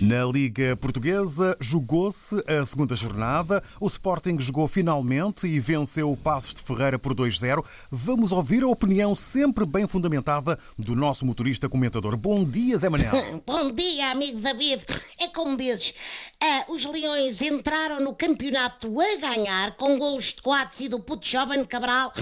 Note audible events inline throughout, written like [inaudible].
Na Liga Portuguesa jogou-se a segunda jornada. O Sporting jogou finalmente e venceu o Passos de Ferreira por 2-0. Vamos ouvir a opinião sempre bem fundamentada do nosso motorista comentador. Bom dia, Zé Manel. [laughs] Bom dia, amigo David. É como dizes, ah, os Leões entraram no campeonato a ganhar com golos de Coates e do Puto Jovem Cabral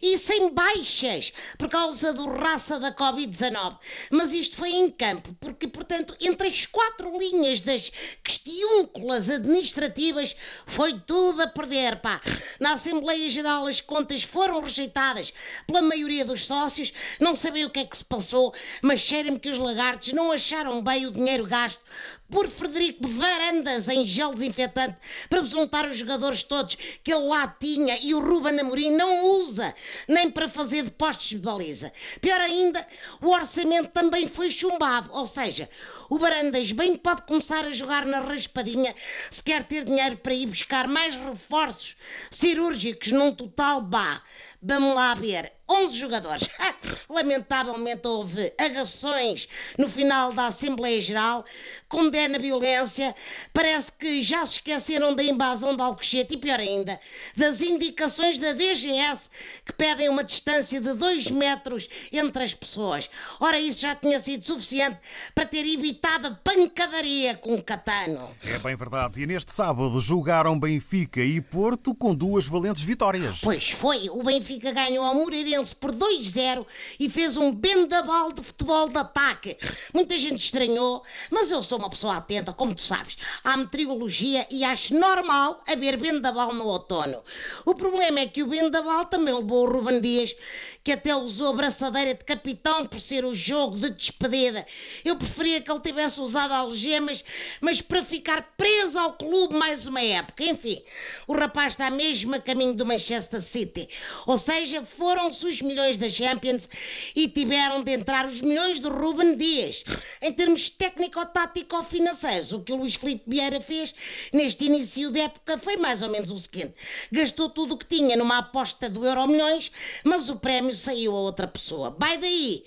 e sem baixas por causa do raça da Covid-19. Mas isto foi em campo, porque, portanto, entre as quatro linhas das questiúnculas administrativas foi tudo a perder, pá. Na Assembleia Geral as contas foram rejeitadas pela maioria dos sócios, não sabem o que é que se passou, mas cheira-me que os lagartos não acharam bem o dinheiro gasto por Frederico Varandas em gel desinfetante para besuntar os jogadores todos que ele lá tinha e o Ruben Amorim não usa nem para fazer depósitos de baliza. Pior ainda, o orçamento também foi chumbado, ou seja, o Barandas bem pode começar a jogar na raspadinha se quer ter dinheiro para ir buscar mais reforços cirúrgicos num total bah. Vamos lá ver. 11 jogadores. [laughs] Lamentavelmente houve agações no final da Assembleia Geral, condena a violência, parece que já se esqueceram da invasão de Alcochete e pior ainda, das indicações da DGS que pedem uma distância de 2 metros entre as pessoas. Ora, isso já tinha sido suficiente para ter evitado a pancadaria com o Catano. É bem verdade. E neste sábado jogaram Benfica e Porto com duas valentes vitórias. Pois foi, o Benfica ganhou ao Moreirense por 2-0 e fez um bendaval de futebol de ataque. Muita gente estranhou, mas eu sou uma pessoa atenta, como tu sabes, à meteorologia e acho normal haver bendaval no outono. O problema é que o bendaval também levou o Ruben Dias, que até usou a braçadeira de capitão por ser o jogo de despedida. Eu preferia que ele tivesse usado algemas, mas para ficar preso ao clube mais uma época. Enfim, o rapaz está mesmo a caminho do Manchester City. Ou seja, foram-se os milhões da Champions e tiveram de entrar os milhões do Ruben Dias. Em termos técnico-tático-financeiros, o que o Luís Filipe Vieira fez neste início de época foi mais ou menos o seguinte: gastou tudo o que tinha numa aposta do Euro Milhões, mas o prémio saiu a outra pessoa. Vai daí!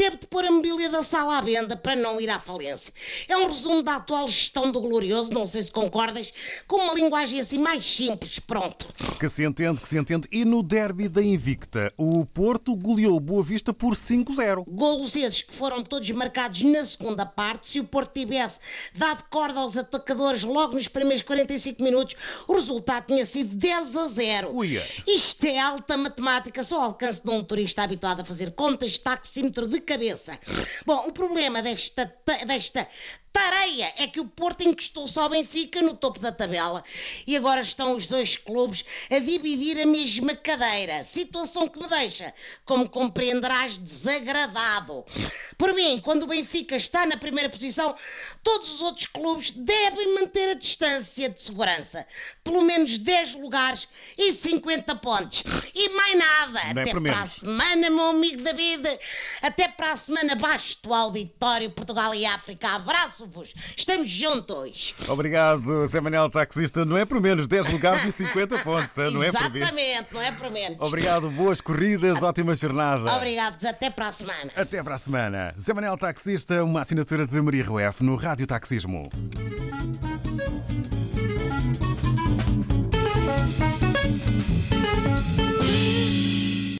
Teve de pôr a mobília da sala à venda para não ir à falência. É um resumo da atual gestão do Glorioso, não sei se concordas, com uma linguagem assim mais simples, pronto. Que se entende, que se entende. E no derby da Invicta, o Porto goleou Boa Vista por 5-0. Golos esses que foram todos marcados na segunda parte. Se o Porto tivesse dado corda aos atacadores logo nos primeiros 45 minutos, o resultado tinha sido 10 a 0. Uia. Isto é alta matemática, só ao alcance de um turista habituado a fazer contas de taxímetro de cabeça. Bom, o problema desta, desta tareia é que o Porto encostou-se ao Benfica no topo da tabela e agora estão os dois clubes a dividir a mesma cadeira. Situação que me deixa, como compreenderás, desagradado. Por mim, quando o Benfica está na primeira posição, todos os outros clubes devem manter a distância de segurança. Pelo menos 10 lugares e 50 pontos. E mais nada. É Até para a semana, meu amigo David. Até para a semana, baixo do auditório Portugal e África. Abraço-vos. Estamos juntos. Obrigado, Zé Manel Taxista. Não é por menos 10 lugares e 50 [laughs] pontos, hein? não é por menos. Exatamente, não é por menos. Obrigado, boas corridas, ótima jornada. Obrigado, até para a semana. Até para a semana. Zé Manel Taxista, uma assinatura de Maria Rueff no Rádio Taxismo.